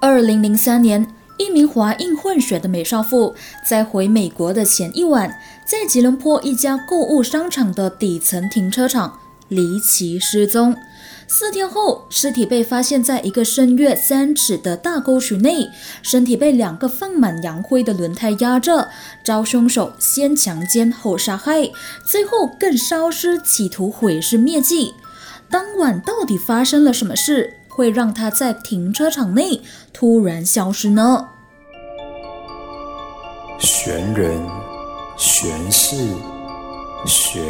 二零零三年，一名华印混血的美少妇在回美国的前一晚，在吉隆坡一家购物商场的底层停车场离奇失踪。四天后，尸体被发现在一个深约三尺的大沟渠内，身体被两个放满洋灰的轮胎压着，遭凶手先强奸后杀害，最后更烧尸，企图毁尸灭迹。当晚到底发生了什么事？会让他在停车场内突然消失呢？悬人、悬事、悬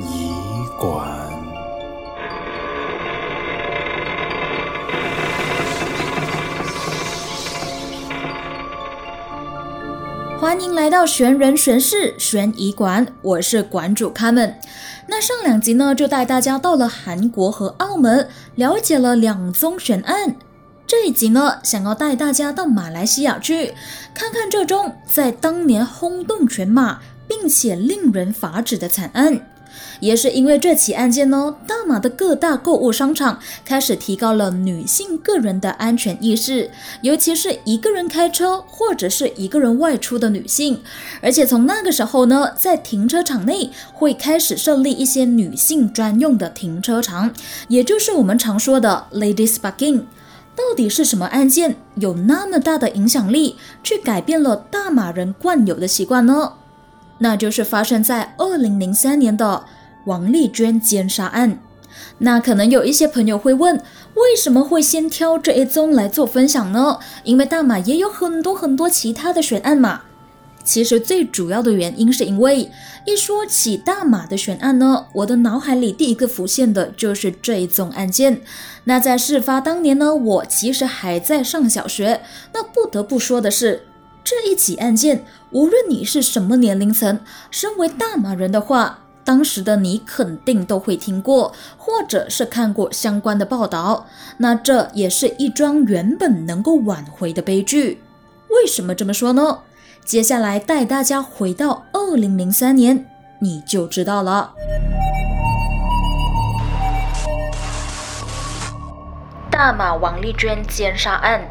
疑馆。欢迎来到悬人悬事悬疑馆，我是馆主卡门。那上两集呢，就带大家到了韩国和澳门，了解了两宗悬案。这一集呢，想要带大家到马来西亚去，看看这宗在当年轰动全马，并且令人发指的惨案。也是因为这起案件呢，大马的各大购物商场开始提高了女性个人的安全意识，尤其是一个人开车或者是一个人外出的女性。而且从那个时候呢，在停车场内会开始设立一些女性专用的停车场，也就是我们常说的 ladies parking。到底是什么案件有那么大的影响力，去改变了大马人惯有的习惯呢？那就是发生在二零零三年的王丽娟奸杀案。那可能有一些朋友会问，为什么会先挑这一宗来做分享呢？因为大马也有很多很多其他的悬案嘛。其实最主要的原因是因为一说起大马的悬案呢，我的脑海里第一个浮现的就是这一宗案件。那在事发当年呢，我其实还在上小学。那不得不说的是。这一起案件，无论你是什么年龄层，身为大马人的话，当时的你肯定都会听过，或者是看过相关的报道。那这也是一桩原本能够挽回的悲剧。为什么这么说呢？接下来带大家回到二零零三年，你就知道了。大马王丽娟奸杀案。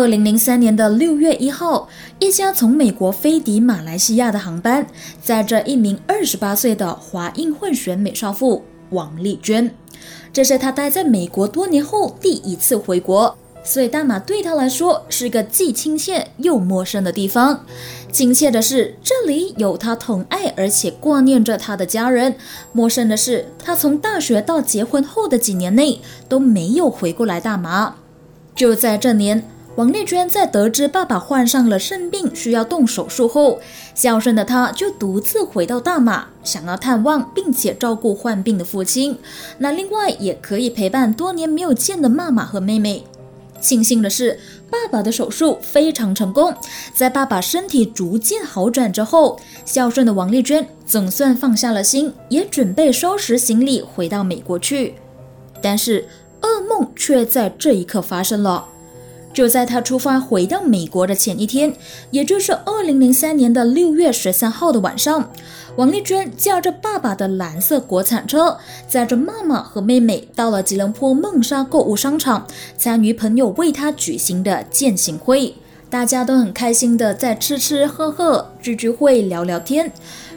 二零零三年的六月一号，一家从美国飞抵马来西亚的航班，载着一名二十八岁的华印混血美少妇王丽娟。这是她待在美国多年后第一次回国，所以大马对她来说是个既亲切又陌生的地方。亲切的是，这里有她疼爱而且挂念着她的家人；陌生的是，她从大学到结婚后的几年内都没有回过来大马。就在这年。王丽娟在得知爸爸患上了肾病，需要动手术后，孝顺的她就独自回到大马，想要探望并且照顾患病的父亲。那另外也可以陪伴多年没有见的妈妈和妹妹。庆幸的是，爸爸的手术非常成功。在爸爸身体逐渐好转之后，孝顺的王丽娟总算放下了心，也准备收拾行李回到美国去。但是噩梦却在这一刻发生了。就在他出发回到美国的前一天，也就是二零零三年的六月十三号的晚上，王丽娟驾着爸爸的蓝色国产车，载着妈妈和妹妹到了吉隆坡孟莎购物商场，参与朋友为她举行的践行会。大家都很开心的在吃吃喝喝、聚聚会、聊聊天。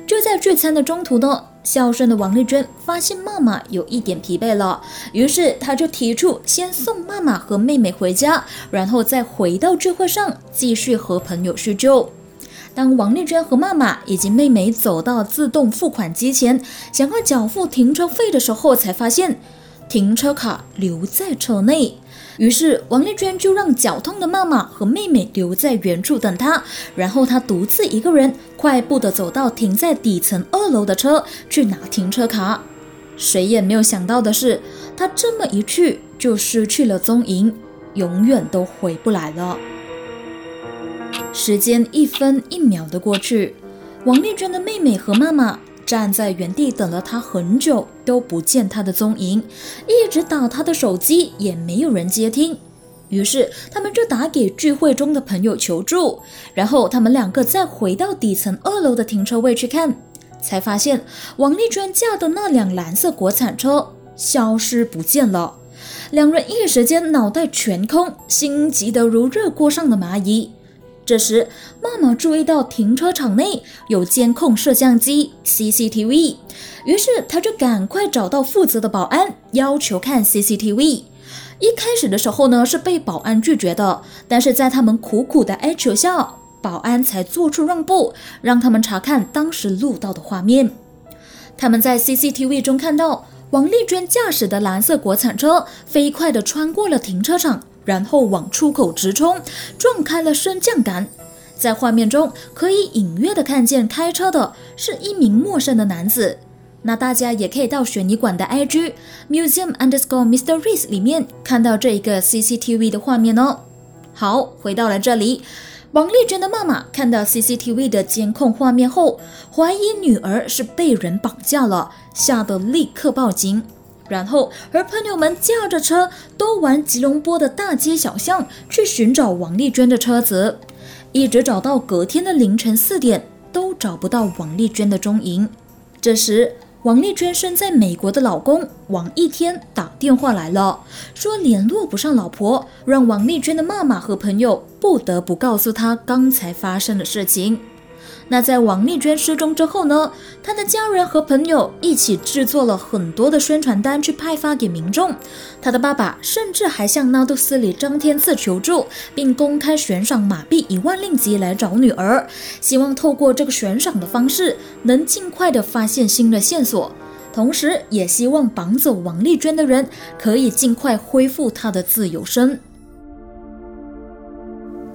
就在聚餐的中途呢。孝顺的王丽娟发现妈妈有一点疲惫了，于是她就提出先送妈妈和妹妹回家，然后再回到聚会上继续和朋友叙旧。当王丽娟和妈妈以及妹妹走到自动付款机前，想要缴付停车费的时候，才发现停车卡留在车内。于是王丽娟就让脚痛的妈妈和妹妹留在原处等她，然后她独自一个人快步的走到停在底层二楼的车去拿停车卡。谁也没有想到的是，她这么一去就失去了踪影，永远都回不来了。时间一分一秒的过去，王丽娟的妹妹和妈妈。站在原地等了他很久，都不见他的踪影，一直打他的手机也没有人接听。于是他们就打给聚会中的朋友求助，然后他们两个再回到底层二楼的停车位去看，才发现王丽娟驾的那辆蓝色国产车消失不见了。两人一时间脑袋全空，心急得如热锅上的蚂蚁。这时，妈妈注意到停车场内有监控摄像机 （CCTV），于是她就赶快找到负责的保安，要求看 CCTV。一开始的时候呢，是被保安拒绝的，但是在他们苦苦的哀求下，保安才做出让步，让他们查看当时录到的画面。他们在 CCTV 中看到王丽娟驾驶的蓝色国产车飞快地穿过了停车场。然后往出口直冲，撞开了升降杆。在画面中，可以隐约的看见开车的是一名陌生的男子。那大家也可以到悬疑馆的 IG museum underscore Mr. Reese 里面看到这一个 CCTV 的画面哦。好，回到了这里，王丽娟的妈妈看到 CCTV 的监控画面后，怀疑女儿是被人绑架了，吓得立刻报警。然后和朋友们驾着车，都玩吉隆坡的大街小巷去寻找王丽娟的车子，一直找到隔天的凌晨四点，都找不到王丽娟的踪影。这时，王丽娟身在美国的老公王一天打电话来了，说联络不上老婆，让王丽娟的妈妈和朋友不得不告诉她刚才发生的事情。那在王丽娟失踪之后呢？她的家人和朋友一起制作了很多的宣传单去派发给民众。她的爸爸甚至还向纳杜斯里张天赐求助，并公开悬赏马币一万令吉来找女儿，希望透过这个悬赏的方式能尽快的发现新的线索，同时也希望绑走王丽娟的人可以尽快恢复她的自由身。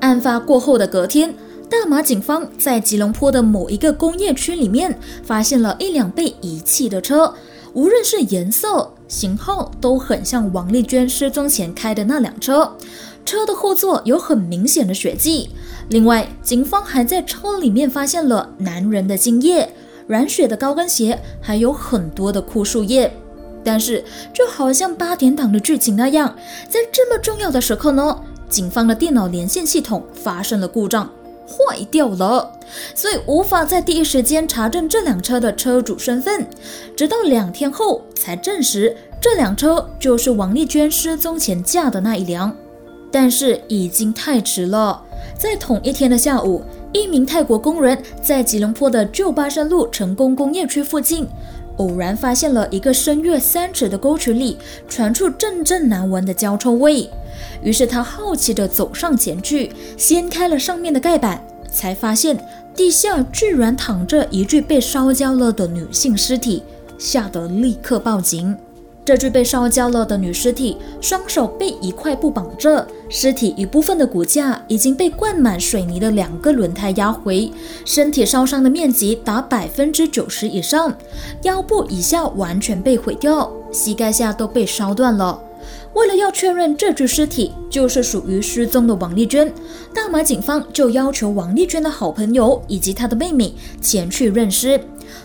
案发过后的隔天。大马警方在吉隆坡的某一个工业区里面发现了一辆被遗弃的车，无论是颜色、型号都很像王丽娟失踪前开的那辆车。车的后座有很明显的血迹。另外，警方还在车里面发现了男人的精液、染血的高跟鞋，还有很多的枯树叶。但是，就好像八点档的剧情那样，在这么重要的时刻呢，警方的电脑连线系统发生了故障。坏掉了，所以无法在第一时间查证这辆车的车主身份，直到两天后才证实这辆车就是王丽娟失踪前驾的那一辆。但是已经太迟了，在同一天的下午，一名泰国工人在吉隆坡的旧巴山路成功工业区附近，偶然发现了一个深约三尺的沟渠里传出阵阵难闻的焦臭味。于是他好奇地走上前去，掀开了上面的盖板，才发现地下居然躺着一具被烧焦了的女性尸体，吓得立刻报警。这具被烧焦了的女尸体，双手被一块布绑着，尸体一部分的骨架已经被灌满水泥的两个轮胎压回，身体烧伤的面积达百分之九十以上，腰部以下完全被毁掉，膝盖下都被烧断了。为了要确认这具尸体就是属于失踪的王丽娟，大马警方就要求王丽娟的好朋友以及她的妹妹前去认尸。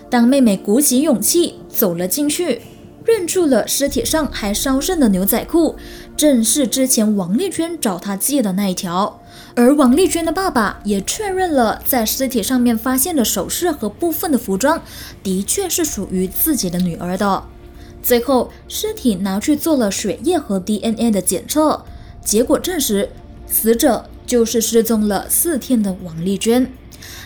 当妹妹鼓起勇气走了进去，认出了尸体上还烧剩的牛仔裤，正是之前王丽娟找她借的那一条。而王丽娟的爸爸也确认了，在尸体上面发现的首饰和部分的服装，的确是属于自己的女儿的。最后，尸体拿去做了血液和 DNA 的检测，结果证实死者就是失踪了四天的王丽娟。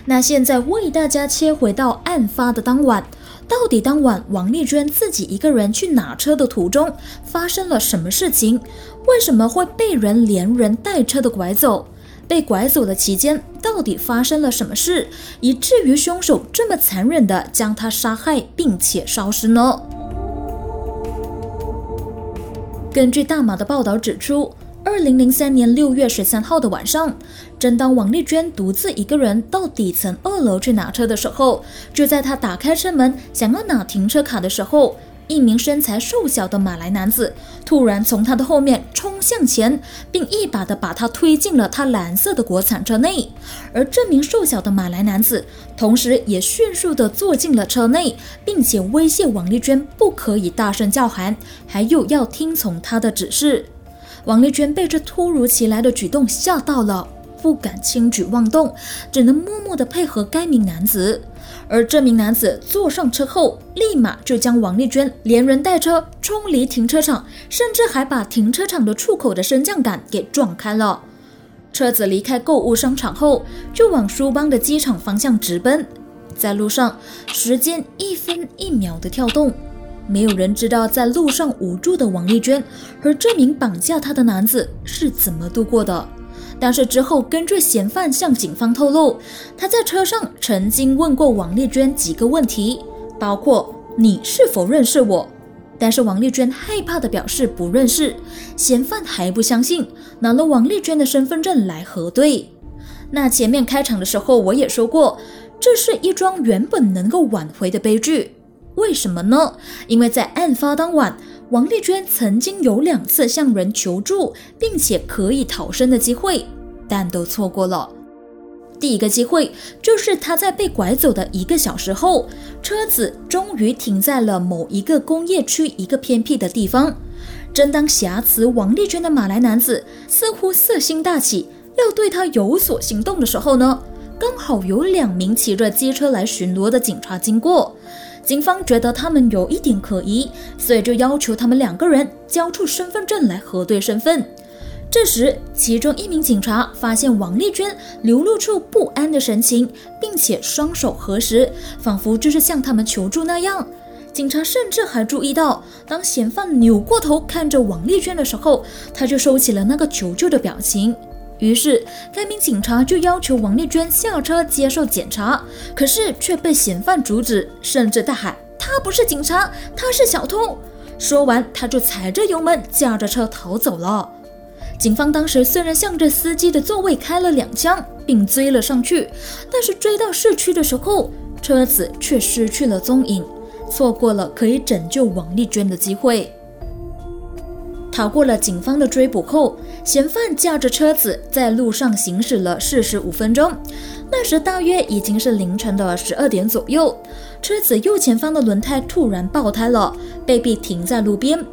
那现在为大家切回到案发的当晚，到底当晚王丽娟自己一个人去拿车的途中发生了什么事情？为什么会被人连人带车的拐走？被拐走的期间到底发生了什么事，以至于凶手这么残忍的将她杀害并且烧尸呢？根据大马的报道指出，二零零三年六月十三号的晚上，正当王丽娟独自一个人到底层二楼去拿车的时候，就在她打开车门想要拿停车卡的时候。一名身材瘦小的马来男子突然从他的后面冲向前，并一把的把他推进了他蓝色的国产车内。而这名瘦小的马来男子同时也迅速的坐进了车内，并且威胁王丽娟不可以大声叫喊，还有要听从他的指示。王丽娟被这突如其来的举动吓到了，不敢轻举妄动，只能默默地配合该名男子。而这名男子坐上车后，立马就将王丽娟连人带车冲离停车场，甚至还把停车场的出口的升降杆给撞开了。车子离开购物商场后，就往苏邦的机场方向直奔。在路上，时间一分一秒的跳动，没有人知道在路上无助的王丽娟和这名绑架她的男子是怎么度过的。但是之后，根据嫌犯向警方透露，他在车上曾经问过王丽娟几个问题，包括你是否认识我？但是王丽娟害怕的表示不认识，嫌犯还不相信，拿了王丽娟的身份证来核对。那前面开场的时候我也说过，这是一桩原本能够挽回的悲剧，为什么呢？因为在案发当晚。王丽娟曾经有两次向人求助，并且可以逃生的机会，但都错过了。第一个机会就是她在被拐走的一个小时后，车子终于停在了某一个工业区一个偏僻的地方。正当挟持王丽娟的马来男子似乎色心大起，要对她有所行动的时候呢，刚好有两名骑着机车来巡逻的警察经过。警方觉得他们有一点可疑，所以就要求他们两个人交出身份证来核对身份。这时，其中一名警察发现王丽娟流露出不安的神情，并且双手合十，仿佛就是向他们求助那样。警察甚至还注意到，当嫌犯扭过头看着王丽娟的时候，他就收起了那个求救的表情。于是，该名警察就要求王丽娟下车接受检查，可是却被嫌犯阻止，甚至大喊：“他不是警察，他是小偷！”说完，他就踩着油门，驾着车逃走了。警方当时虽然向着司机的座位开了两枪，并追了上去，但是追到市区的时候，车子却失去了踪影，错过了可以拯救王丽娟的机会。逃过了警方的追捕后，嫌犯驾着车子在路上行驶了四十五分钟。那时大约已经是凌晨的十二点左右，车子右前方的轮胎突然爆胎了，被逼停在路边。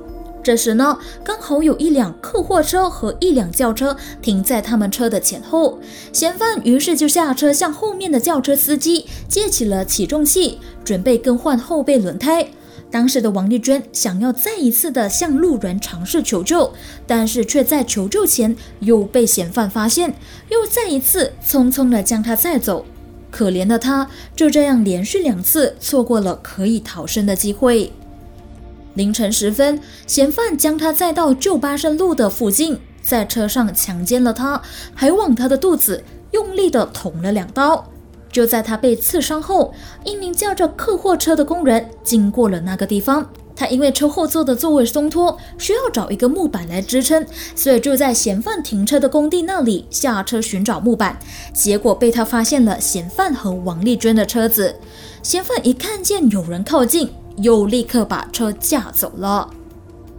这时呢，刚好有一辆客货车和一辆轿车停在他们车的前后，嫌犯于是就下车向后面的轿车司机借起了起重器，准备更换后备轮胎。当时的王丽娟想要再一次的向路人尝试求救，但是却在求救前又被嫌犯发现，又再一次匆匆的将她载走。可怜的她就这样连续两次错过了可以逃生的机会。凌晨时分，嫌犯将她载到旧巴胜路的附近，在车上强奸了她，还往她的肚子用力的捅了两刀。就在他被刺伤后，一名叫着客货车的工人经过了那个地方。他因为车后座的座位松脱，需要找一个木板来支撑，所以就在嫌犯停车的工地那里下车寻找木板。结果被他发现了嫌犯和王丽娟的车子。嫌犯一看见有人靠近，又立刻把车驾走了。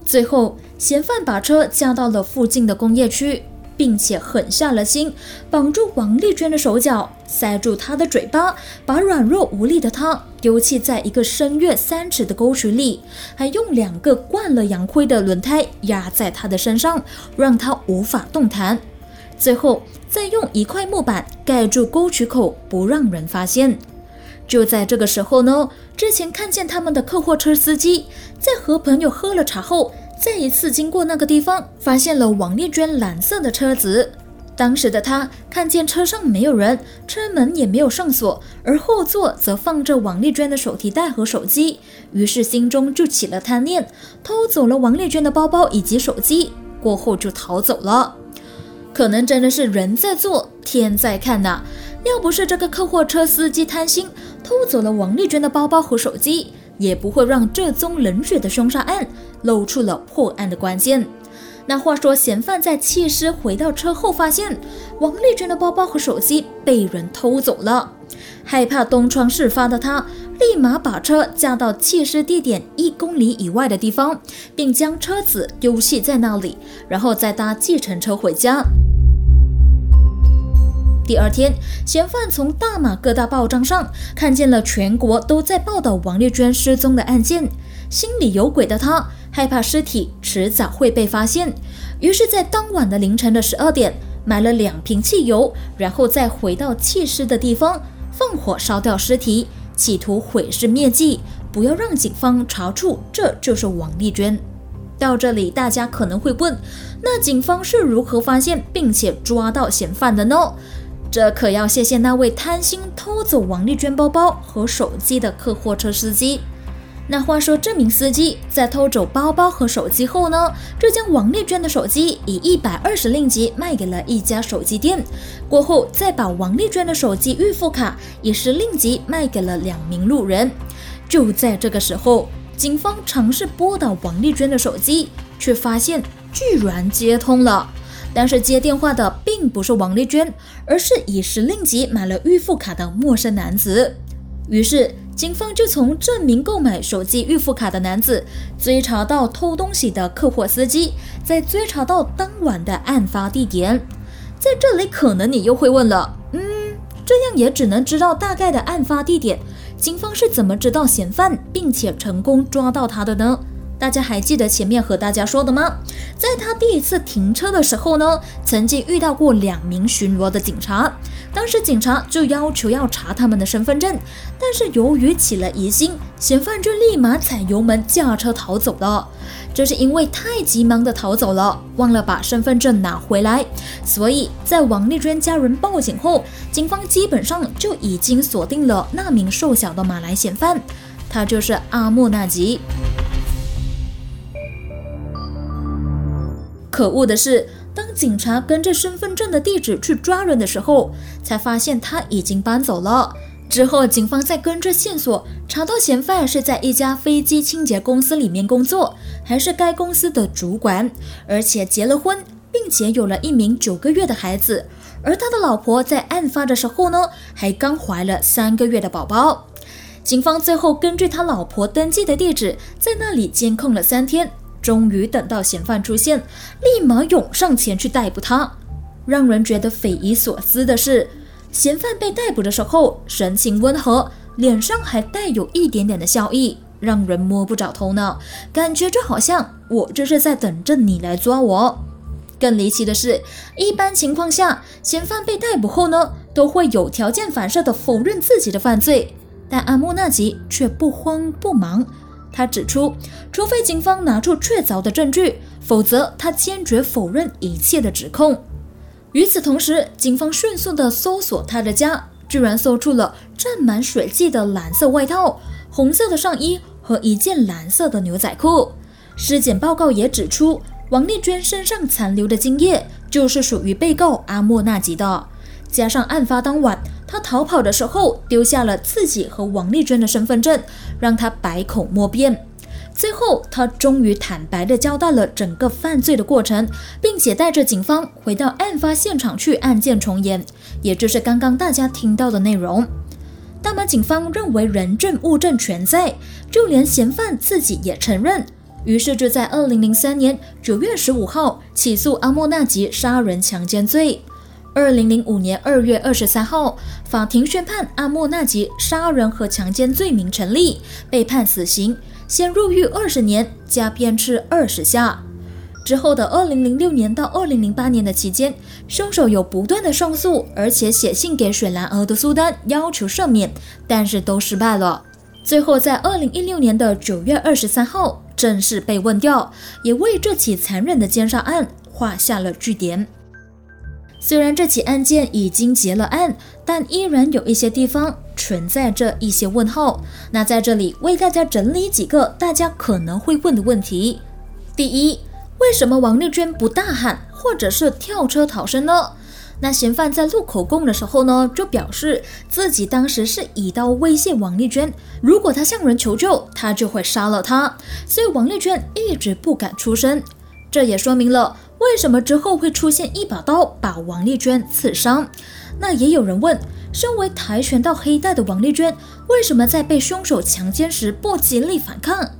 最后，嫌犯把车驾到了附近的工业区。并且狠下了心，绑住王丽娟的手脚，塞住她的嘴巴，把软弱无力的她丢弃在一个深约三尺的沟渠里，还用两个灌了洋灰的轮胎压在她的身上，让她无法动弹。最后，再用一块木板盖住沟渠口，不让人发现。就在这个时候呢，之前看见他们的客货车司机在和朋友喝了茶后。再一次经过那个地方，发现了王丽娟蓝色的车子。当时的他看见车上没有人，车门也没有上锁，而后座则放着王丽娟的手提袋和手机，于是心中就起了贪念，偷走了王丽娟的包包以及手机，过后就逃走了。可能真的是人在做，天在看呐！要不是这个客货车司机贪心，偷走了王丽娟的包包和手机。也不会让这宗冷血的凶杀案露出了破案的关键。那话说，嫌犯在弃尸回到车后，发现王丽娟的包包和手机被人偷走了。害怕东窗事发的他，立马把车驾到弃尸地点一公里以外的地方，并将车子丢弃在那里，然后再搭计程车回家。第二天，嫌犯从大马各大报章上看见了全国都在报道王丽娟失踪的案件，心里有鬼的他害怕尸体迟早会被发现，于是，在当晚的凌晨的十二点，买了两瓶汽油，然后再回到弃尸的地方放火烧掉尸体，企图毁尸灭迹，不要让警方查出这就是王丽娟。到这里，大家可能会问：那警方是如何发现并且抓到嫌犯的呢？这可要谢谢那位贪心偷走王丽娟包包和手机的客货车司机。那话说，这名司机在偷走包包和手机后呢，就将王丽娟的手机以一百二十令吉卖给了一家手机店，过后再把王丽娟的手机预付卡以十令吉卖给了两名路人。就在这个时候。警方尝试拨打王丽娟的手机，却发现居然接通了。但是接电话的并不是王丽娟，而是以时令级买了预付卡的陌生男子。于是警方就从证明购买手机预付卡的男子，追查到偷东西的客货司机，再追查到当晚的案发地点。在这里，可能你又会问了，嗯，这样也只能知道大概的案发地点。警方是怎么知道嫌犯，并且成功抓到他的呢？大家还记得前面和大家说的吗？在他第一次停车的时候呢，曾经遇到过两名巡逻的警察，当时警察就要求要查他们的身份证，但是由于起了疑心，嫌犯就立马踩油门驾车逃走了。这是因为太急忙的逃走了，忘了把身份证拿回来，所以在王丽娟家人报警后，警方基本上就已经锁定了那名瘦小的马来嫌犯，他就是阿莫纳吉。可恶的是，当警察跟着身份证的地址去抓人的时候，才发现他已经搬走了。之后，警方再跟着线索查到嫌犯是在一家飞机清洁公司里面工作，还是该公司的主管，而且结了婚，并且有了一名九个月的孩子。而他的老婆在案发的时候呢，还刚怀了三个月的宝宝。警方最后根据他老婆登记的地址，在那里监控了三天，终于等到嫌犯出现，立马涌上前去逮捕他。让人觉得匪夷所思的是。嫌犯被逮捕的时候，神情温和，脸上还带有一点点的笑意，让人摸不着头脑，感觉就好像我这是在等着你来抓我。更离奇的是，一般情况下，嫌犯被逮捕后呢，都会有条件反射的否认自己的犯罪，但阿木纳吉却不慌不忙。他指出，除非警方拿出确凿的证据，否则他坚决否认一切的指控。与此同时，警方迅速地搜索他的家，居然搜出了沾满水迹的蓝色外套、红色的上衣和一件蓝色的牛仔裤。尸检报告也指出，王丽娟身上残留的精液就是属于被告阿莫纳吉的。加上案发当晚他逃跑的时候丢下了自己和王丽娟的身份证，让他百口莫辩。最后，他终于坦白地交代了整个犯罪的过程，并且带着警方回到案发现场去案件重演，也就是刚刚大家听到的内容。大马警方认为人证物证全在，就连嫌犯自己也承认，于是就在二零零三年九月十五号起诉阿莫纳吉杀人强奸罪。二零零五年二月二十三号，法庭宣判阿莫纳吉杀人和强奸罪名成立，被判死刑。先入狱二十年，加鞭笞二十下。之后的二零零六年到二零零八年的期间，凶手有不断的上诉，而且写信给雪兰莪的苏丹要求赦免，但是都失败了。最后在二零一六年的九月二十三号正式被问掉，也为这起残忍的奸杀案画下了句点。虽然这起案件已经结了案，但依然有一些地方存在着一些问号。那在这里为大家整理几个大家可能会问的问题：第一，为什么王丽娟不大喊或者是跳车逃生呢？那嫌犯在录口供的时候呢，就表示自己当时是以刀威胁王丽娟，如果她向人求救，他就会杀了她，所以王丽娟一直不敢出声。这也说明了。为什么之后会出现一把刀把王丽娟刺伤？那也有人问，身为跆拳道黑带的王丽娟，为什么在被凶手强奸时不极力反抗？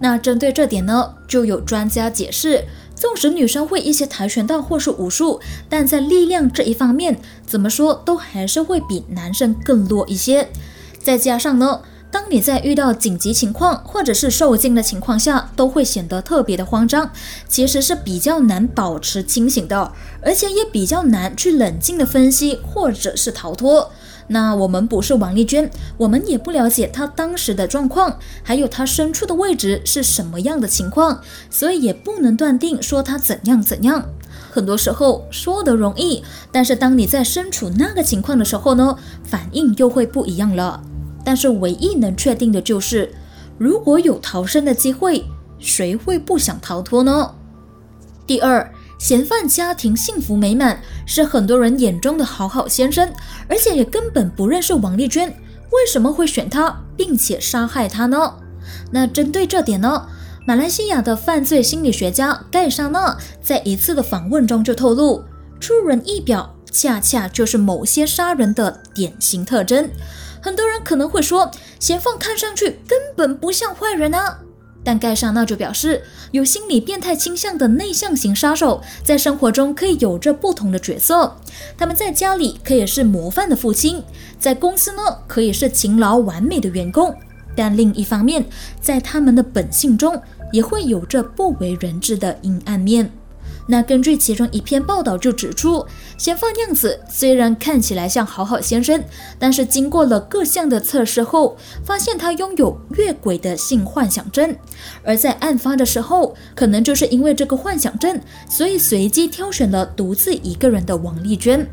那针对这点呢，就有专家解释，纵使女生会一些跆拳道或是武术，但在力量这一方面，怎么说都还是会比男生更弱一些。再加上呢。当你在遇到紧急情况或者是受惊的情况下，都会显得特别的慌张，其实是比较难保持清醒的，而且也比较难去冷静的分析或者是逃脱。那我们不是王丽娟，我们也不了解她当时的状况，还有她身处的位置是什么样的情况，所以也不能断定说她怎样怎样。很多时候说的容易，但是当你在身处那个情况的时候呢，反应又会不一样了。但是唯一能确定的就是，如果有逃生的机会，谁会不想逃脱呢？第二。嫌犯家庭幸福美满，是很多人眼中的好好先生，而且也根本不认识王丽娟，为什么会选他，并且杀害他呢？那针对这点呢，马来西亚的犯罪心理学家盖莎娜在一次的访问中就透露，出人意表，恰恰就是某些杀人的典型特征。很多人可能会说，嫌犯看上去根本不像坏人啊。但盖莎娜就表示，有心理变态倾向的内向型杀手，在生活中可以有着不同的角色。他们在家里可以是模范的父亲，在公司呢可以是勤劳完美的员工。但另一方面，在他们的本性中，也会有着不为人知的阴暗面。那根据其中一篇报道就指出，嫌犯样子虽然看起来像好好先生，但是经过了各项的测试后，发现他拥有越轨的性幻想症。而在案发的时候，可能就是因为这个幻想症，所以随机挑选了独自一个人的王丽娟。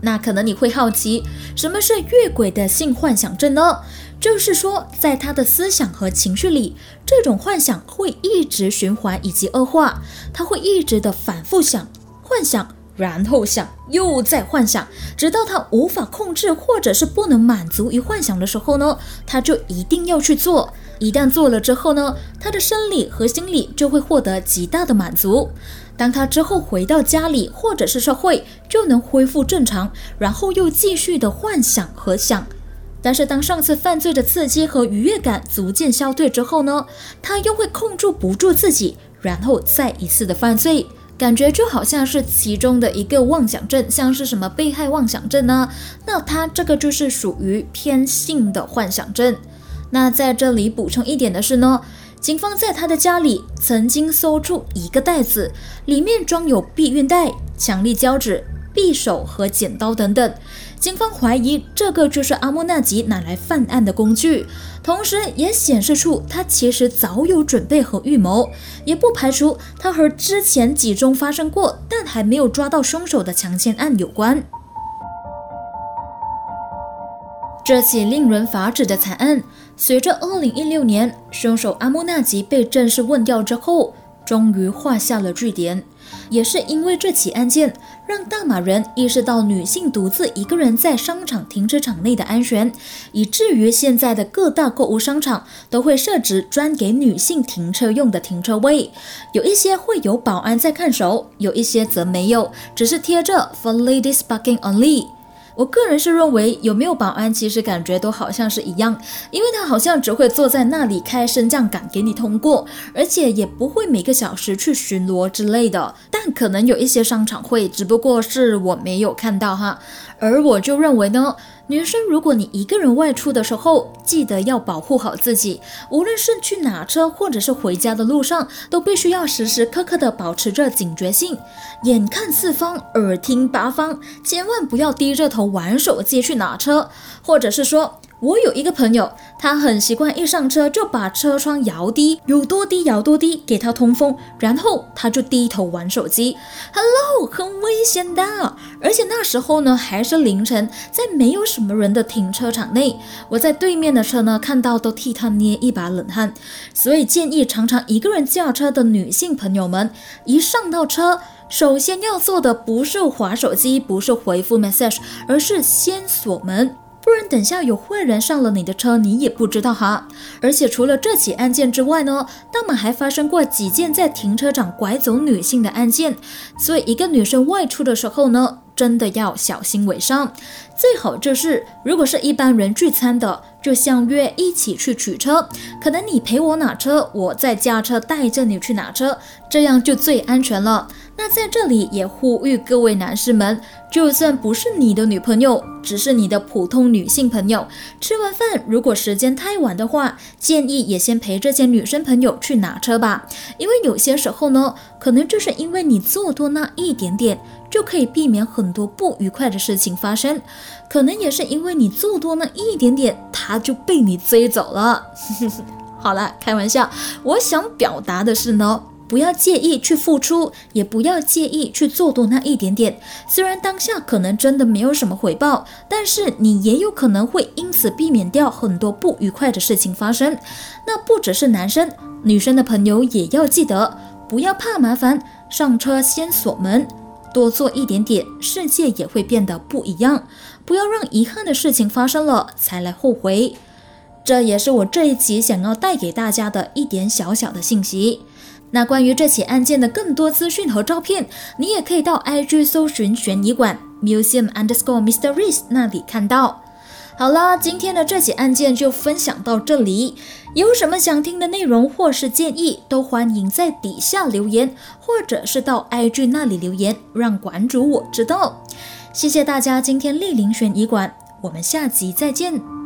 那可能你会好奇，什么是越轨的性幻想症呢？就是说，在他的思想和情绪里，这种幻想会一直循环以及恶化，他会一直的反复想、幻想，然后想，又再幻想，直到他无法控制或者是不能满足于幻想的时候呢，他就一定要去做。一旦做了之后呢，他的生理和心理就会获得极大的满足。当他之后回到家里或者是社会，就能恢复正常，然后又继续的幻想和想。但是，当上次犯罪的刺激和愉悦感逐渐消退之后呢，他又会控制不住自己，然后再一次的犯罪，感觉就好像是其中的一个妄想症，像是什么被害妄想症呢？那他这个就是属于偏性的幻想症。那在这里补充一点的是呢，警方在他的家里曾经搜出一个袋子，里面装有避孕带、强力胶纸。匕首和剪刀等等，警方怀疑这个就是阿莫纳吉拿来犯案的工具，同时也显示出他其实早有准备和预谋，也不排除他和之前几宗发生过但还没有抓到凶手的强奸案有关。这起令人发指的惨案，随着2016年凶手阿莫纳吉被正式问掉之后，终于画下了句点。也是因为这起案件，让大马人意识到女性独自一个人在商场停车场内的安全，以至于现在的各大购物商场都会设置专给女性停车用的停车位，有一些会有保安在看守，有一些则没有，只是贴着 For ladies parking only。我个人是认为，有没有保安，其实感觉都好像是一样，因为他好像只会坐在那里开升降杆给你通过，而且也不会每个小时去巡逻之类的。但可能有一些商场会，只不过是我没有看到哈。而我就认为呢。女生，如果你一个人外出的时候，记得要保护好自己。无论是去哪车，或者是回家的路上，都必须要时时刻刻的保持着警觉性，眼看四方，耳听八方，千万不要低着头玩手机去哪车，或者是说。我有一个朋友，他很习惯一上车就把车窗摇低，有多低摇多低，给他通风，然后他就低头玩手机。Hello，很危险的，而且那时候呢还是凌晨，在没有什么人的停车场内，我在对面的车呢看到都替他捏一把冷汗。所以建议常常一个人驾车的女性朋友们，一上到车，首先要做的不是划手机，不是回复 message，而是先锁门。不然，等下有坏人上了你的车，你也不知道哈。而且除了这起案件之外呢，大马还发生过几件在停车场拐走女性的案件。所以，一个女生外出的时候呢，真的要小心为上。最好就是，如果是一般人聚餐的，就相约一起去取车。可能你陪我拿车，我再驾车带着你去拿车，这样就最安全了。那在这里也呼吁各位男士们，就算不是你的女朋友，只是你的普通女性朋友，吃完饭如果时间太晚的话，建议也先陪这些女生朋友去拿车吧。因为有些时候呢，可能就是因为你做多那一点点，就可以避免很多不愉快的事情发生。可能也是因为你做多那一点点，他就被你追走了。好了，开玩笑，我想表达的是呢。不要介意去付出，也不要介意去做多那一点点。虽然当下可能真的没有什么回报，但是你也有可能会因此避免掉很多不愉快的事情发生。那不只是男生，女生的朋友也要记得，不要怕麻烦，上车先锁门，多做一点点，世界也会变得不一样。不要让遗憾的事情发生了才来后悔。这也是我这一集想要带给大家的一点小小的信息。那关于这起案件的更多资讯和照片，你也可以到 IG 搜寻悬疑馆 Museum Underscore Mysteries 那里看到。好了，今天的这起案件就分享到这里。有什么想听的内容或是建议，都欢迎在底下留言，或者是到 IG 那里留言，让馆主我知道。谢谢大家今天莅临悬疑馆，我们下集再见。